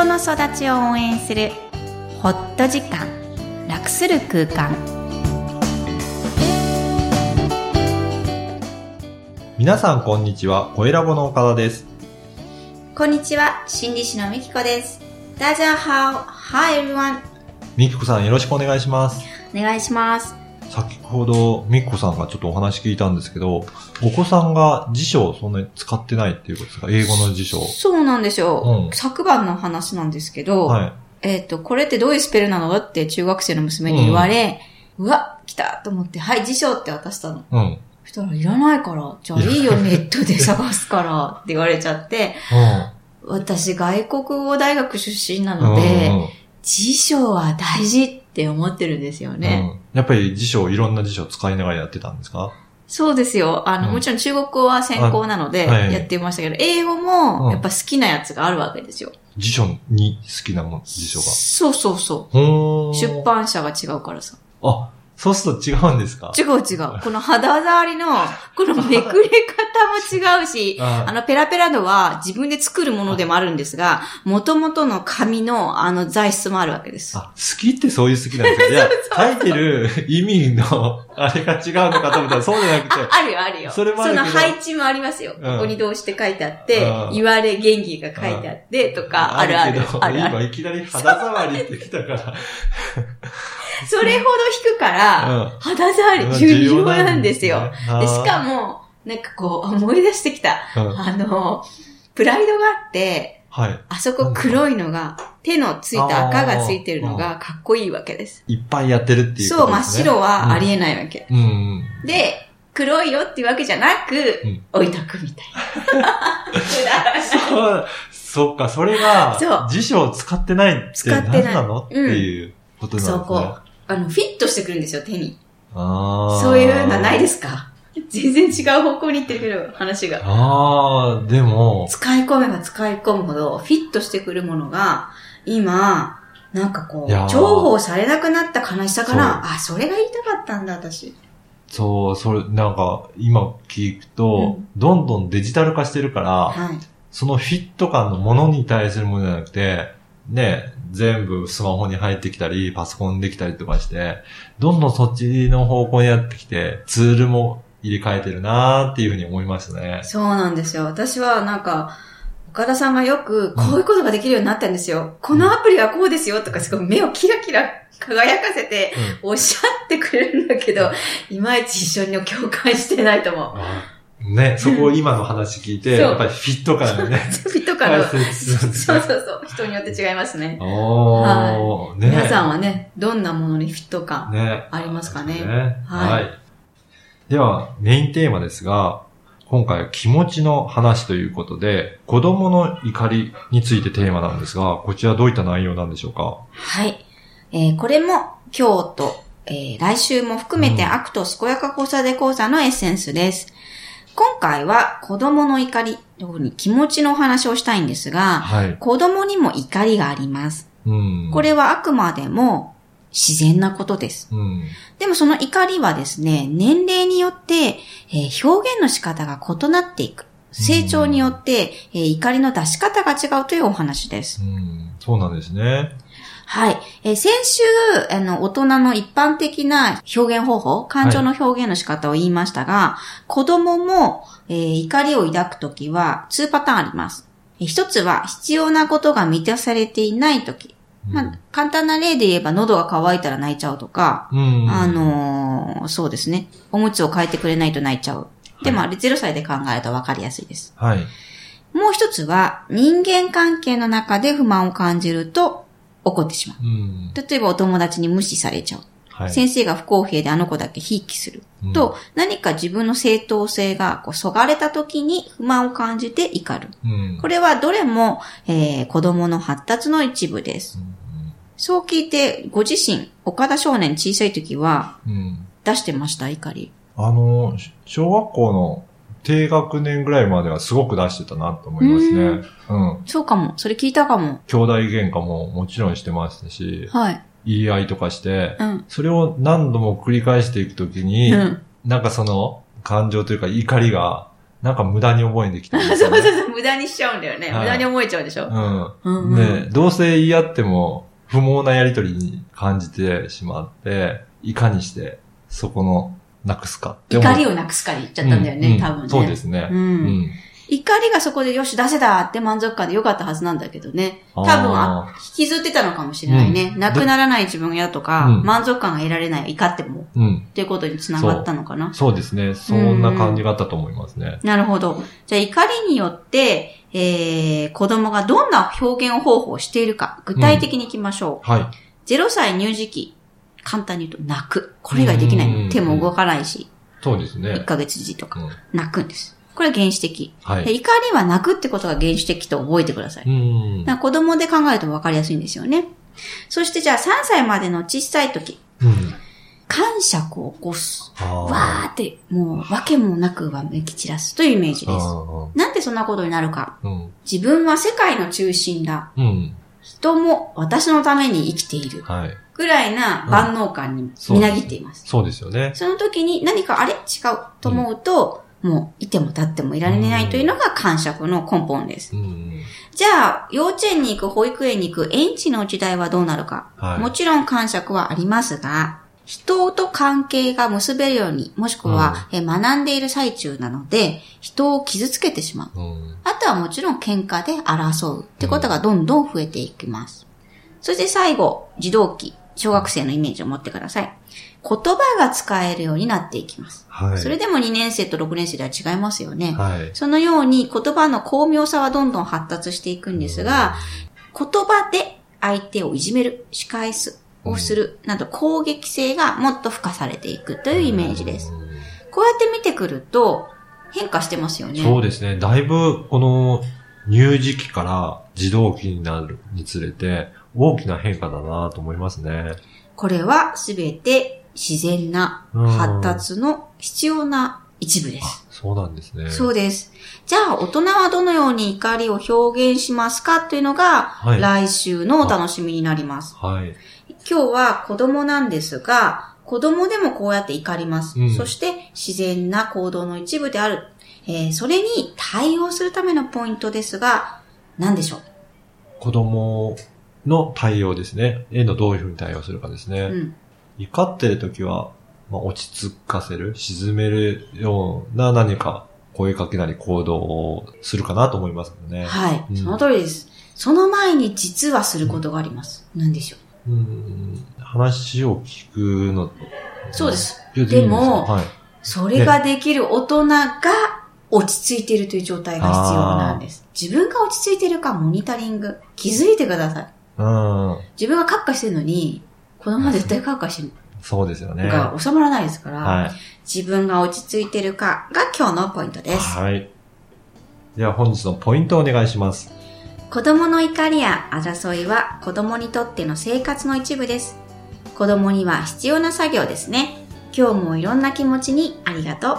人の育ちを応援するホット時間楽する空間。皆さんこんにちは、声ラボの岡田です。こんにちは。心理師のみきこです。大家好 Hi everyone みきこさんよろしくお願いします。お願いします先ほどみきこさんがちょっとお話聞いたんですけど、お子さんが辞書をそんなに使ってないっていうことですか？英語の辞書を。そうなんですよ、うん昨晩の話なんですけど、はい。えっ、と、これってどういうスペルなのって中学生の娘に言われ、うわ、来たと思って、はい、辞書って渡したの。うん。うん。そしたら、いらないから、じゃあいいよ、ネットで探すからって言われちゃって、私、外国語大学出身なので、うんうん辞書は大事って思ってるんですよね。うんやっぱり辞書をいろんな辞書を使いながらやってたんですか？そうですよ。あの、うんもちろん中国語は専攻なので、やってましたけど、英語うんも、やっぱ好きなやつがあるわけですよ。辞書に好きなもの辞書が。そうそうそう。出版社が違うからさ。あ、そうすると違うんですか？違う違う。この肌触りの、このめくれ方も違うし、ああの、ペラペラ度は自分で作るものでもあるんですが、元々の紙のあの材質もあるわけです。あ、好きってそういう好きなんですかいや、書いてる意味の、あれが違うのかと思ったらそうじゃなくて、あるよ、あるよ。それもあるけどの配置もありますよ。うんここにどうして書いてあってう、ん言われ元気が書いてあって、とか、あるあるけ。どあるある。今いきなり肌触りってきたから。それほど引くから、うん肌触り重要なんですよ。ねでしか、も、なんかこう、思い出してきた。あーうんあの、プライドがあって、はい。あそこ黒いのが、手のついた赤がついてるのがかっこいいわけです。いっぱいやってるっていうそう、真っ。白はありえないわけ。うんうん。で、黒いよっていうわけじゃなく、うん置いとくみたいな。そう、そっか、それが辞書を使ってないって使ってない何なのっていうことなんですね。そこあの、フィットしてくるんですよ、手に。あーそういうのはないですか？全然違う方向に行ってるけど、話が。ああ、でも、使い込めば使い込むほど、フィットしてくるものが、今、なんかこう、重宝されなくなった悲しさから、あ、それが言いたかったんだ、私。そう、それ、なんか、今聞くと、うんどんどんデジタル化してるから、はい。そのフィット感のものに対するものじゃなくて、ね、全部スマホに入ってきたり、パソコンできたりとかして、どんどんそっちの方向にやってきて、ツールも入れ替えてるなーっていうふうに思いましたね。そうなんですよ。私はなんか、岡田さんがよく、こういうことができるようになったんですよ。このアプリはこうですよとか、すごい目をキラキラ輝かせて、おっしゃってくれるんだけど、いまいち一緒に共感してないと思う。あね、そこを今の話聞いて、やっぱりフィット感がね、フィット感の。解説するんですねそうそうそう。人によって違いますね。おー、ね。皆さんはね、どんなものにフィット感ね。ありますかね？は。はいいでは、メインテーマですが、今回は気持ちの話ということで、子供の怒りについてテーマなんですが、こちらどういった内容なんでしょうか？はい。えーこれも今日と、えー来週も含めてうん ACT 健やか子育て講座のエッセンスです。今回は子供の怒り、特に気持ちのお話をしたいんですが、はい。子供にも怒りがあります。うん。これはあくまでも自然なことです。うん。でもその怒りはですね、年齢によって、えー表現の仕方が異なっていく。成長によって、えー怒りの出し方が違うというお話です。うん。そうなんですね。はい。えー先週、あの、大人の一般的な表現方法、感情の表現の仕方を言いましたが、子供も、えー怒りを抱くときは、2パターンあります。えー一つは、必要なことが満たされていないとき。まあ、簡単な例で言えば、喉が渇いたら泣いちゃうとか、うん。あのーそうですね。おむつを変えてくれないと泣いちゃう。でもあれ0歳で考えると分かりやすいです。はい。もう一つは、人間関係の中で不満を感じると怒ってしまう。うん。例えばお友達に無視されちゃう。はい。先生が不公平であの子だけひいきする。うんと、何か自分の正当性がこうそがれた時に不満を感じて怒る。うん。これはどれも、えー子供の発達の一部です。そう聞いて、ご自身、岡田少年小さい時はうん。出してました怒り。あの、し小学校の低学年ぐらいまではすごく出してたなと思いますね。うん。そうかも。それ聞いたかも。兄弟喧嘩ももちろんしてましたし、はい。言い合いとかして、うん。それを何度も繰り返していくときに、うん。なんかその感情というか怒りがなんか無駄に覚えてきたん そう。そうそう、無駄にしちゃうんだよね。はい無駄に覚えちゃうでしょ。う。うんんうんねどうせ言い合っても不毛なやりとりに感じてしまって、いかにしてそこのなくすか？怒りをなくすから言っちゃったんだよね、うんうん多分ね。そうですね。うんうん怒りがそこでよし出せたって満足感でよかったはずなんだけどね。多分あ引きずってたのかもしれないね。うんなくならない自分が嫌とか、うん満足感が得られない、怒っても、うん。っていうことにつながったのかな。そうですね。そんな感じがあったと思いますね。なるほど。じゃあ怒りによって、えー、子供がどんな表現方法をしているか、具体的にいきましょう。はい。0歳乳児期、簡単に言うと泣く。これ以外できない。手も動かないし、そうですね1。ヶ月児とかうん泣くんです。これは原始的。はい。で怒りは泣くってことが原始的と覚えてください。子供で考えると分かりやすいんですよね。そしてじゃあ3歳までの小さい時、うん。感触を起こす。あわーって、もう、わけもなくわめき散らすというイメージあです。ーなんでそんなことになるか。うん。自分は世界の中心だ。うん。人も私のために生きている。はい。ぐらいな万能感にみなぎっています。そうですよね。その時に何かあれ？違うと思うと、もういても立ってもいられないというのが感触の根本です。うん。じゃあ、幼稚園に行く、保育園に行く、園児の時代はどうなるか。はいもちろん感触はありますが、人と関係が結べるように、もしくは、え学んでいる最中なので、人を傷つけてしまう。うん。あとはもちろん喧嘩で争うってことがどんどん増えていきます。そして最後、児童期、小学生のイメージを持ってください。言葉が使えるようになっていきます。はい。それでも2年生と6年生では違いますよね。はい。そのように言葉の巧妙さはどんどん発達していくんですが、言葉で相手をいじめる、仕返す、をする、など攻撃性がもっと付加されていくというイメージです。うんこうやって見てくると変化してますよね。そうですね。だいぶ、この、乳児期から児童期になるにつれて、大きな変化だなと思いますね。これはすべて自然な発達の必要な一部です。そうなんですね。そうです。じゃあ、大人はどのように怒りを表現しますか？というのが、はい来週のお楽しみになります。はい。今日は子供なんですが、子供でもこうやって怒ります。うんそして自然な行動の一部である。えーそれに対応するためのポイントですが、何でしょう？子供の対応ですね。へのどういうふうに対応するかですね。うん。怒ってる時は、まあ、落ち着かせる、沈めるような何か声かけなり行動をするかなと思いますけどね。はい、うんその通りです。その前に実はすることがあります。何でしょう？うん。話を聞くの。そうです。いや。いいんすよでもはい。それができる大人が落ち着いているという状態が必要なんです。自分が落ち着いているかモニタリング。気づいてください。うん。自分がカッカしてるのに、子供は絶対カッカしてるそうですよね。のが収まらないですから、はい。自分が落ち着いてるかが今日のポイントです。はい。では本日のポイントをお願いします。子供の怒りや争いは子供にとっての生活の一部です。子供には必要な作業ですね。今日もいろんな気持ちにありがとう。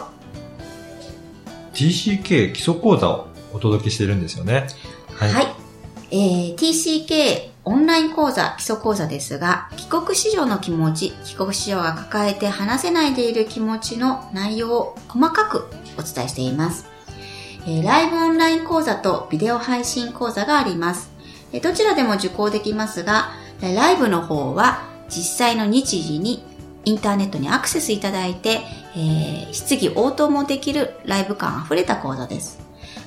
TCK 基礎講座をお届けしてるんですよね。ははい。えー、TCK オンライン講座、基礎講座ですが、帰国子女の気持ち、帰国子女が抱えて話せないでいる気持ちの内容を細かくお伝えしています。えーライブオンライン講座とビデオ配信講座があります。えどちらでも受講できますが、ライブの方は実際の日時にインターネットにアクセスいただいて、えー質疑応答もできるライブ感あふれた講座です。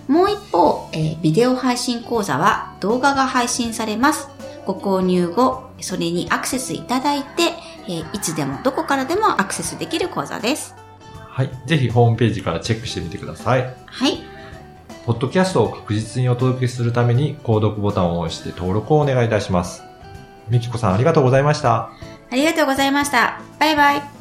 もう一方、えービデオ配信講座は動画が配信されます。ご購入後、それにアクセスいただいて、えーいつでもどこからでもアクセスできる講座です。はい。ぜひホームページからチェックしてみてください。はい。ポッドキャストを確実にお届けするために、購読ボタンを押して登録をお願いいたします。みきこさんありがとうございました。ありがとうございました。バイバイ。